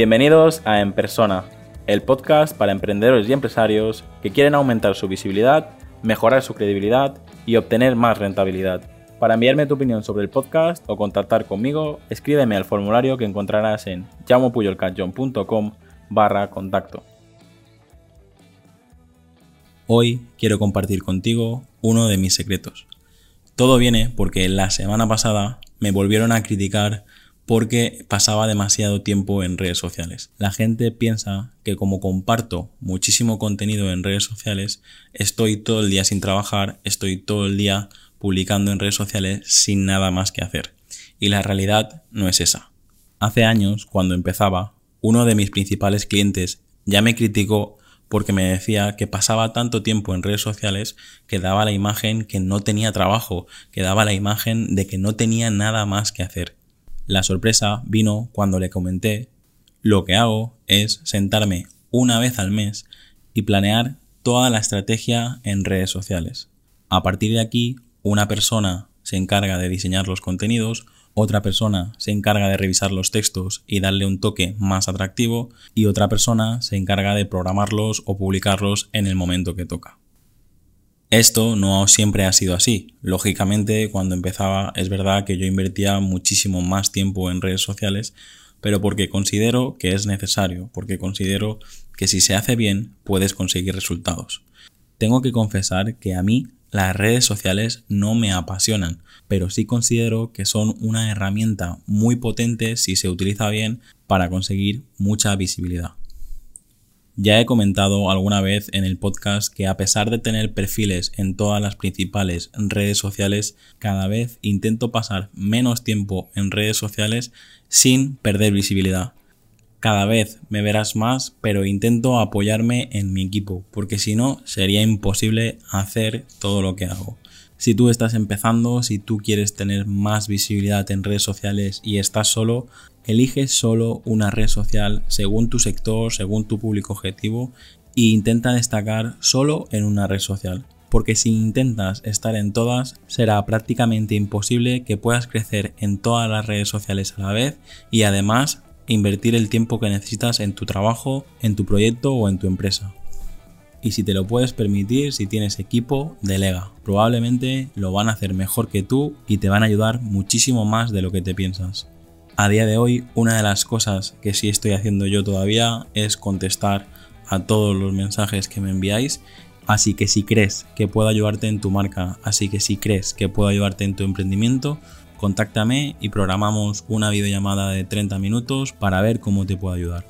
Bienvenidos a En Persona, el podcast para emprendedores y empresarios que quieren aumentar su visibilidad, mejorar su credibilidad y obtener más rentabilidad. Para enviarme tu opinión sobre el podcast o contactar conmigo, escríbeme al formulario que encontrarás en llamopuyolcanchon.com barra contacto. Hoy quiero compartir contigo uno de mis secretos. Todo viene porque la semana pasada me volvieron a criticar porque pasaba demasiado tiempo en redes sociales. La gente piensa que como comparto muchísimo contenido en redes sociales, estoy todo el día sin trabajar, estoy todo el día publicando en redes sociales sin nada más que hacer. Y la realidad no es esa. Hace años, cuando empezaba, uno de mis principales clientes ya me criticó porque me decía que pasaba tanto tiempo en redes sociales que daba la imagen que no tenía trabajo, que daba la imagen de que no tenía nada más que hacer. La sorpresa vino cuando le comenté lo que hago es sentarme una vez al mes y planear toda la estrategia en redes sociales. A partir de aquí, una persona se encarga de diseñar los contenidos, otra persona se encarga de revisar los textos y darle un toque más atractivo y otra persona se encarga de programarlos o publicarlos en el momento que toca. Esto no siempre ha sido así. Lógicamente, cuando empezaba es verdad que yo invertía muchísimo más tiempo en redes sociales, pero porque considero que es necesario, porque considero que si se hace bien puedes conseguir resultados. Tengo que confesar que a mí las redes sociales no me apasionan, pero sí considero que son una herramienta muy potente si se utiliza bien para conseguir mucha visibilidad. Ya he comentado alguna vez en el podcast que a pesar de tener perfiles en todas las principales redes sociales, cada vez intento pasar menos tiempo en redes sociales sin perder visibilidad. Cada vez me verás más, pero intento apoyarme en mi equipo, porque si no sería imposible hacer todo lo que hago. Si tú estás empezando, si tú quieres tener más visibilidad en redes sociales y estás solo, Elige solo una red social según tu sector, según tu público objetivo e intenta destacar solo en una red social. Porque si intentas estar en todas, será prácticamente imposible que puedas crecer en todas las redes sociales a la vez y además invertir el tiempo que necesitas en tu trabajo, en tu proyecto o en tu empresa. Y si te lo puedes permitir, si tienes equipo, delega. Probablemente lo van a hacer mejor que tú y te van a ayudar muchísimo más de lo que te piensas. A día de hoy, una de las cosas que sí estoy haciendo yo todavía es contestar a todos los mensajes que me enviáis. Así que si crees que puedo ayudarte en tu marca, así que si crees que puedo ayudarte en tu emprendimiento, contáctame y programamos una videollamada de 30 minutos para ver cómo te puedo ayudar.